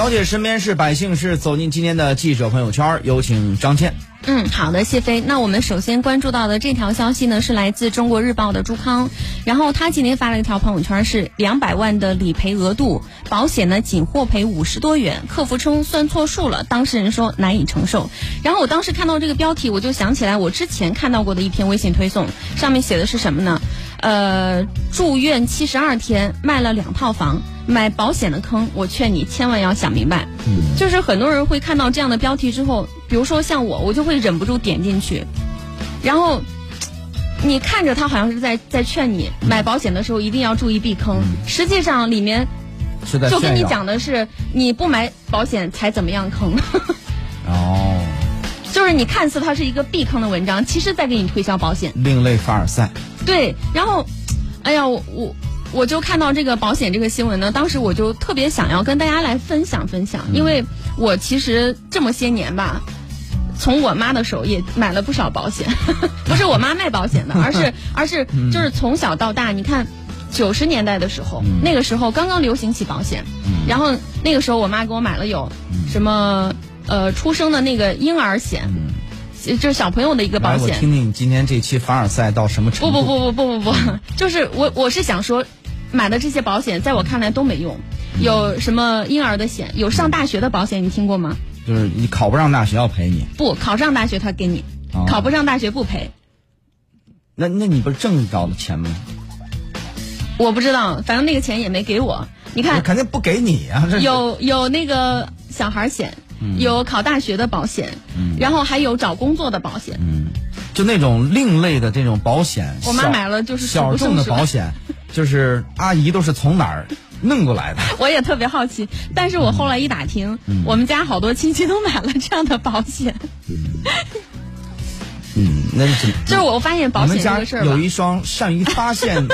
了解身边事、百姓事，走进今天的记者朋友圈，有请张倩。嗯，好的，谢飞。那我们首先关注到的这条消息呢，是来自中国日报的朱康，然后他今天发了一条朋友圈，是两百万的理赔额度，保险呢仅获赔五十多元，客服称算错数了，当事人说难以承受。然后我当时看到这个标题，我就想起来我之前看到过的一篇微信推送，上面写的是什么呢？呃，住院七十二天，卖了两套房，买保险的坑，我劝你千万要想明白。嗯，就是很多人会看到这样的标题之后，比如说像我，我就会忍不住点进去，然后你看着他好像是在在劝你买保险的时候一定要注意避坑，实际上里面是在就跟你讲的是你不买保险才怎么样坑，哦，就是你看似它是一个避坑的文章，其实在给你推销保险。另类凡尔赛。对，然后，哎呀，我我我就看到这个保险这个新闻呢，当时我就特别想要跟大家来分享分享，因为我其实这么些年吧。从我妈的手也买了不少保险，不是我妈卖保险的，而是而是就是从小到大，你看九十年代的时候，那个时候刚刚流行起保险，然后那个时候我妈给我买了有什么呃出生的那个婴儿险，就是小朋友的一个保来，我险，听听你今天这期凡尔赛到什么程度？不不不不不不不，就是我我是想说，买的这些保险在我看来都没用。有什么婴儿的险，有上大学的保险，你听过吗？就是你考不上大学要赔你，不，考上大学他给你，哦考不上大学不赔。那那你不是挣着了钱吗？我不知道，反正那个钱也没给我。你那看，肯定不给你啊！这有有那个小孩险，有考大学的保险，然后还有找工作的保险。就那种另类的这种保险，我妈买了就是小众的保险，就是阿姨都是从哪儿弄过来的？我也特别好奇，但是我后来一打听，我们家好多亲戚都买了这样的保险。嗯，那是就是我发现保险这个事儿有，一双善于发现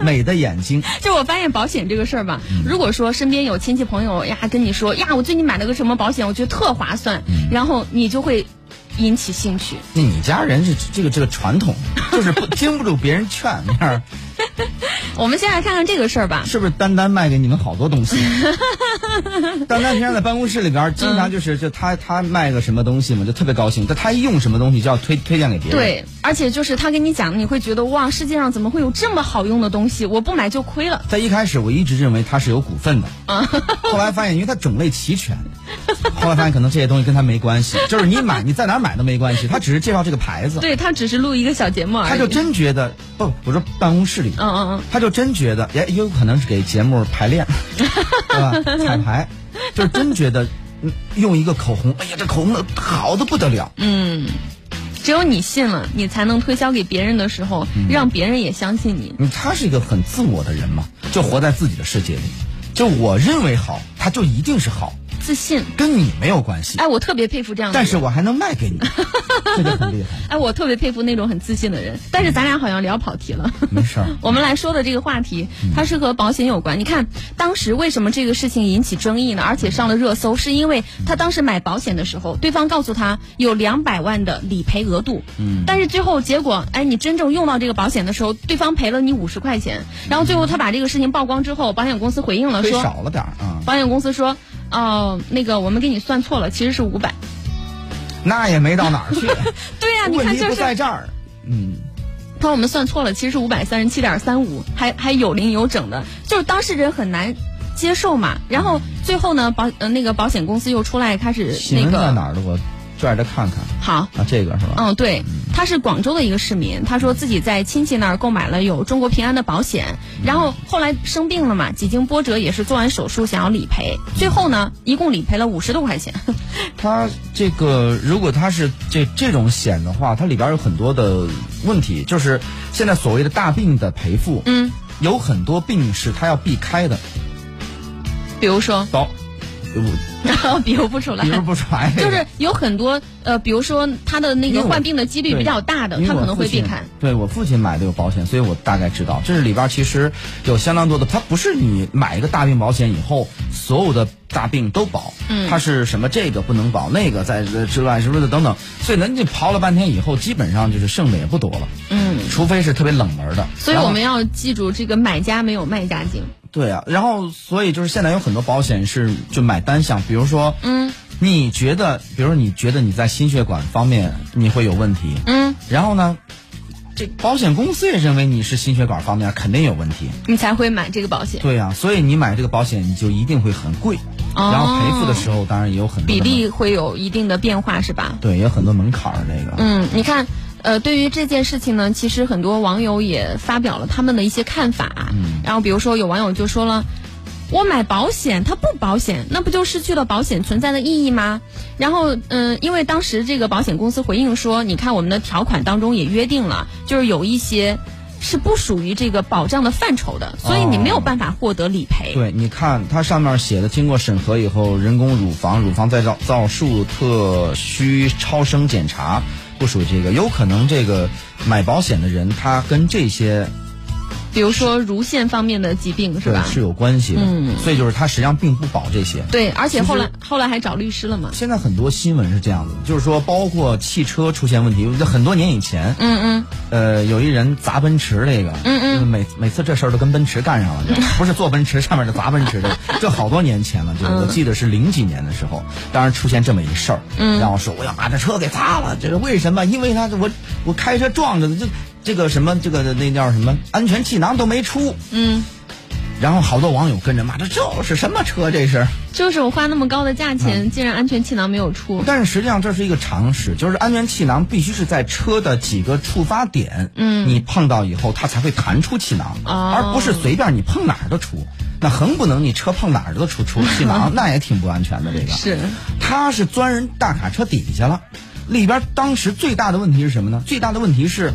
美的眼睛，就我发现保险这个事儿吧，如果说身边有亲戚朋友呀跟你说呀，我最近买了个什么保险，我觉得特划算，然后你就会引起兴趣。那你家人是这个这个传统，就是不 经不住别人劝，那样 我们先来看看这个事儿吧。是不是丹丹卖给你们好多东西？丹丹平常在办公室里边，经常就是就他他卖个什么东西嘛，就特别高兴。但他一用什么东西就要推推荐给别人。，对，而且就是他跟你讲，你会觉得哇，世界上怎么会有这么好用的东西？我不买就亏了。在一开始我一直认为他是有股份的，后来发现因为他种类齐全，后来发现可能这些东西跟他没关系，就是你买你在哪买都没关系，他只是介绍这个牌子，对他只是录一个小节目而已。他就真觉得不，我说办公室里，嗯嗯嗯，他就真觉得，也也有可能是给节目排练，对吧？彩排，就是真觉得嗯用一个口红，哎呀，这口红的好的不得了。嗯只有你信了，你才能推销给别人的时候，让别人也相信你。嗯，他是一个很自我的人嘛，就活在自己的世界里。就我认为好，他就一定是好，自信。跟你没有关系。哎，我特别佩服这样的人。但是我还能卖给你，这就很厉害。哎，我特别佩服那种很自信的人。但是咱俩好像聊跑题了。没事儿，我们来说的这个话题，它是和保险有关。你看，当时为什么这个事情引起争议呢？而且上了热搜，是因为他当时买保险的时候，对方告诉他有两百万的理赔额度，嗯，但是最后结果，哎，你真正用到这个保险的时候，对方赔了你五十块钱，然后最后他把这个事情曝光之后，保险公司回应了亏说，少了点儿啊，保险公司说，哦、那个我们给你算错了，其实是五百。那也没到哪儿去。对呀、你看就是在这儿。嗯，他说我们算错了，其实是五百三十七点三五，还还有零有整的，就是当事人很难接受嘛。然后最后呢，保呃那个保险公司又出来开始新那个闻在哪儿的？我拽着看看好。啊，这个是吧？嗯，对，他是广州的一个市民，他说自己在亲戚那儿购买了有中国平安的保险，然后后来生病了嘛，几经波折也是做完手术想要理赔，最后呢，一共理赔了五十多块钱。他这个如果他是这这种险的话，它里边有很多的问题，就是现在所谓的大病的赔付，嗯，有很多病是他要避开的，比如说，刀，我 比如不出来比。如不出来，就是有很多呃，比如说他的那个患病的几率比较大的，他可能会避开。对我父亲买的有保险，所以我大概知道，这是里边其实有相当多的，它不是你买一个大病保险以后，所有的大病都保，嗯它是什么这个不能保，那个在呃之外什么的等等，所以呢，你刨了半天以后，基本上就是剩的也不多了，嗯，除非是特别冷门的，所以我们要记住，这个买家没有卖家精。对啊，然后所以就是现在有很多保险是就买单项，比如说，嗯，你觉得，比如说你觉得你在心血管方面你会有问题，嗯，然后呢，这保险公司也认为你是心血管方面肯定有问题，你才会买这个保险。对呀、所以你买这个保险你就一定会很贵，哦。然后赔付的时候当然也有很多比例会有一定的变化，是吧？对，也有很多门槛儿这个，嗯，你看，呃，对于这件事情呢，其实很多网友也发表了他们的一些看法。嗯然后比如说有网友就说了。我买保险，它不保险，那不就失去了保险存在的意义吗？然后，嗯、因为当时这个保险公司回应说，你看我们的条款当中也约定了，就是有一些是不属于这个保障的范畴的，所以你没有办法获得理赔。对，你看它上面写的，经过审核以后，人工乳房、乳房再造造术、特需超声检查，不属于这个。有可能这个买保险的人，他跟这些比如说乳腺方面的疾病是吧？是有关系的。嗯所以就是他实际上并不保这些。对，而且后来后来还找律师了嘛。现在很多新闻是这样的，就是说，包括汽车出现问题，很多年以前，嗯嗯呃，有一人砸奔驰这个，嗯嗯就是每每次这事儿都跟奔驰干上了，就 不是坐奔驰上面的砸奔驰的，这好多年前了，就是我嗯记得是零几年的时候，当然出现这么一事儿，嗯然后说我要把这车给砸了，这是为什么？因为他我我开车撞着的，这这个什么这个那叫什么安全气囊都没出，嗯，然后好多网友跟着骂，这这是什么车这是？就是我花那么高的价嗯钱，竟然安全气囊没有出。但是实际上这是一个常识，就是安全气囊必须是在车的几个触发点，嗯你碰到以后它才会弹出气囊，哦而不是随便你碰哪儿都出。那横不能你车碰哪儿都出出 气囊，那也挺不安全的。这个是，他是钻人大卡车底下了，里边当时最大的问题是什么呢？最大的问题是。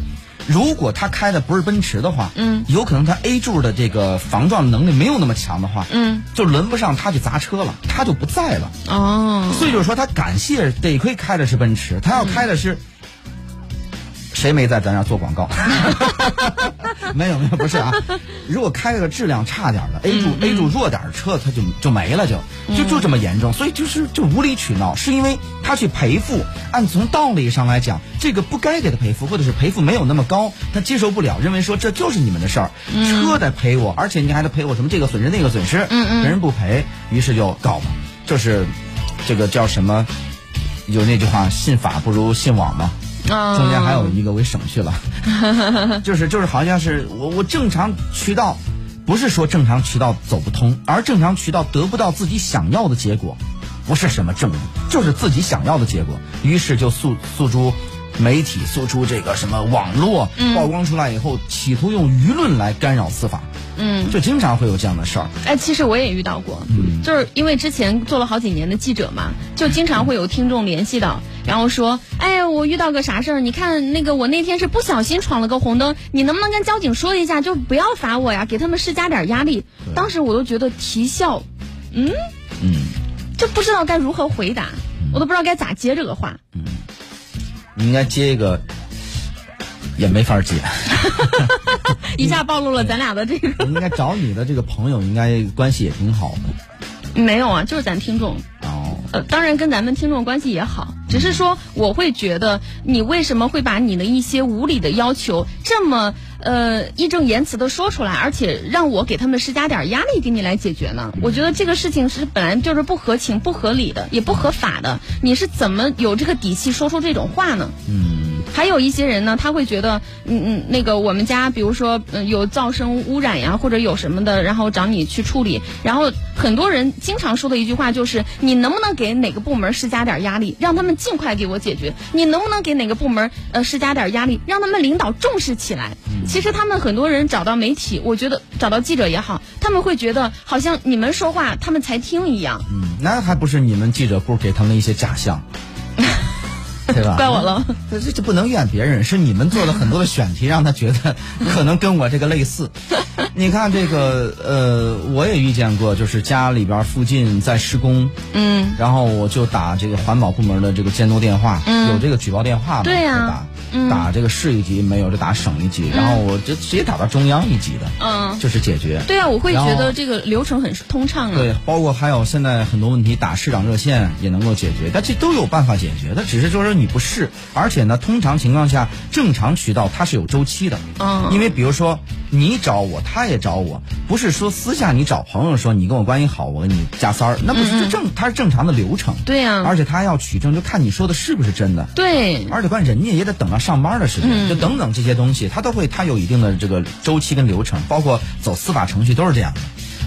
如果他开的不是奔驰的话，嗯，有可能他 A 柱的这个防撞能力没有那么强的话，嗯，就轮不上他去砸车了，他就不在了。哦，所以就是说，他感谢得亏开的是奔驰，他要开的是。谁没在咱这做广告？没有没有，不是啊。如果开了个质量差点儿的 A 柱、A 柱弱点儿的车，它就就没了就，就就这么严重。所以就是就无理取闹，是因为他去赔付，按从道理上来讲，这个不该给他赔付，或者是赔付没有那么高，他接受不了，认为说这就是你们的事儿，车得赔我，而且你还得赔我什么这个损失那个损失，嗯嗯别人不赔，于是就告嘛，就是这个叫什么？有那句话，信法不如信网嘛。嗯中间还有一个我给省去了，就是就是好像是我我正常渠道，不是说正常渠道走不通，而正常渠道得不到自己想要的结果，不是什么正义，就是自己想要的结果，于是就诉诉诸媒体，诉诸这个什么网络曝光出来以后，企图用舆论来干扰司法，嗯，就经常会有这样的事儿。哎，其实我也遇到过，嗯就是因为之前做了好几年的记者嘛，就经常会有听众联系到，然后说，哎，我遇到个啥事儿？你看那个我那天是不小心闯了个红灯，你能不能跟交警说一下，就不要罚我呀，给他们施加点压力。当时我都觉得啼笑，嗯，嗯，就不知道该如何回答，我都不知道该咋接这个话。嗯你应该接一个，也没法接。一下暴露了咱俩的这个应该找你的这个朋友，应该关系也挺好的。没有啊，就是咱听众。哦，呃，当然跟咱们听众关系也好，只是说我会觉得你为什么会把你的一些无理的要求这么呃义正言辞的说出来，而且让我给他们施加点压力给你来解决呢？我觉得这个事情是本来就是不合情、不合理的，也不合法的。你是怎么有这个底气说出这种话呢？嗯，还有一些人呢，他会觉得，嗯嗯，那个我们家比如说、嗯、有噪声污染呀，或者有什么的，然后找你去处理。然后很多人经常说的一句话就是，你能不能给哪个部门施加点压力，让他们尽快给我解决？你能不能给哪个部门呃施加点压力，让他们领导重视起来？其实他们很多人找到媒体，我觉得找到记者也好，他们会觉得好像你们说话他们才听一样。嗯，那还不是你们记者部给他们一些假象，对吧？怪我了。这这这不能怨别人，是你们做了很多的选题，让他觉得可能跟我这个类似。你看这个，呃，我也遇见过，就是家里边附近在施工，嗯，然后我就打这个环保部门的这个监督电话，嗯有这个举报电话嘛？对呀就打、嗯打这个市一级没有就打省一级，然后我就直接打到中央一级的，嗯就是解决。对啊，我会觉得这个流程很通畅啊。对，包括还有现在很多问题打市长热线也能够解决，但这都有办法解决，它只是说是你不试，而且呢，通常情况下正常渠道它是有周期的，嗯因为比如说你找我，他也找我，不是说私下你找朋友说你跟我关系好，我给你加三儿，那不是正，他是正常的流程。对呀而且他要取证，就看你说的是不是真的。对，而且关键人家也得等到上班的时间，就等等这些东西，他都会，他有一定的这个周期跟流程，包括走司法程序都是这样的。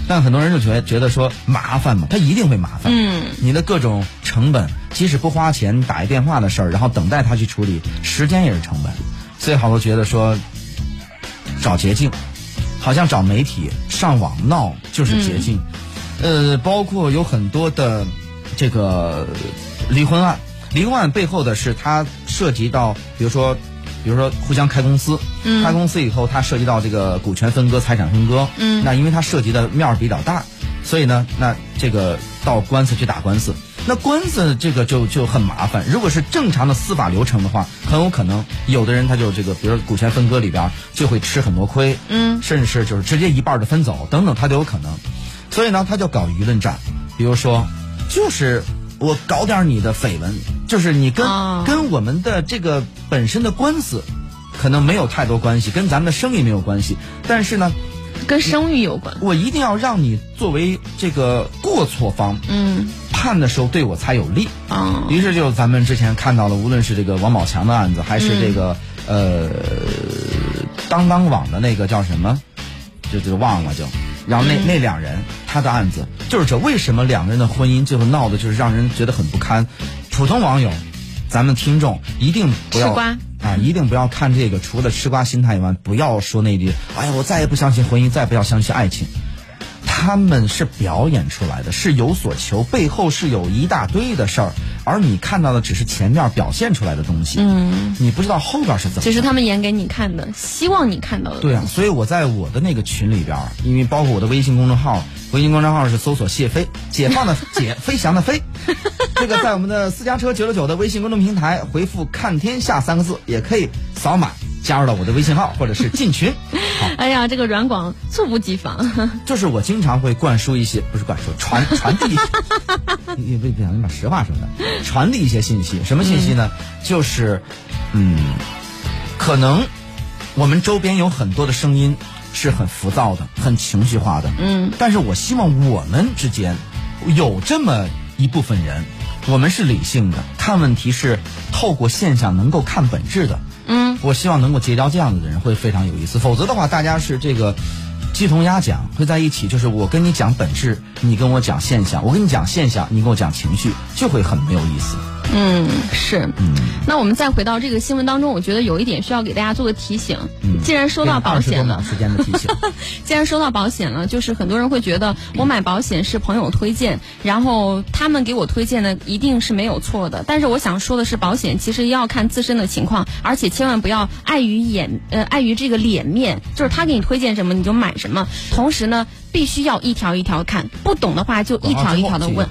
但很多人就觉得觉得说麻烦嘛，他一定会麻烦。嗯，你的各种成本，即使不花钱打一电话的事儿，然后等待他去处理，时间也是成本。所以好多觉得说找捷径，好像找媒体上网闹就是捷径。呃，包括有很多的这个离婚案，离婚案背后的是它涉及到，比如说，比如说互相开公司，嗯。开公司以后它涉及到这个股权分割、财产分割，嗯。那因为它涉及的面儿比较大，所以呢，那这个到官司去打官司，那官司这个就就很麻烦。如果是正常的司法流程的话，很有可能有的人他就这个，比如说股权分割里边就会吃很多亏，嗯甚至是就是直接一半的分走等等，他都有可能。所以呢，他就搞舆论战，比如说，就是我搞点你的绯闻，就是你跟、哦跟我们的这个本身的官司可能没有太多关系，跟咱们的生意没有关系，但是呢，跟声誉有关。我一定要让你作为这个过错方嗯，判的时候对我才有利。哦，于是就咱们之前看到了，无论是这个王宝强的案子，还是这个、呃当当网的那个叫什么，就就忘了就，然后那、那两人他的案子就是这，为什么两个人的婚姻最后闹的就是让人觉得很不堪？普通网友，咱们听众一定不要啊，一定不要看这个，除了吃瓜心态以外，不要说那句“哎呀，我再也不相信婚姻，再也不要相信爱情”。他们是表演出来的，是有所求，背后是有一大堆的事儿，而你看到的只是前面表现出来的东西，嗯，你不知道后边是怎么。这是他们演给你看的，希望你看到的。对啊，所以我在我的那个群里边，因为包括我的微信公众号，微信公众号是搜索谢飞，解放的解，飞翔的飞。这个在我们的私家车九九九的微信公众平台回复“看天下”三个字，也可以扫码加入到我的微信号，或者是进群。好，哎呀，这个软广猝不及防。就是我经常会灌输一些，不是灌输，传传递一些，你不不想你把实话说的，传递一些信息。什么信息呢？就是，嗯，可能我们周边有很多的声音是很浮躁的、很情绪化的，嗯，但是我希望我们之间有这么一部分人，我们是理性的，看问题是透过现象能够看本质的。我希望能够结交这样子的人会非常有意思，否则的话，大家是这个鸡同鸭讲，会在一起，就是我跟你讲本质，你跟我讲现象，我跟你讲现象，你跟我讲情绪，就会很没有意思。嗯，是。那我们再回到这个新闻当中，我觉得有一点需要给大家做个提醒。嗯既然说到保险了二十多秒，时间的提醒，既然说到保险了，就是很多人会觉得我买保险是朋友推荐，然后他们给我推荐的一定是没有错的。但是我想说的是，保险其实要看自身的情况，而且千万不要碍于眼呃碍于这个脸面，就是他给你推荐什么你就买什么。同时呢，必须要一条一条看，不懂的话就一条一条的问。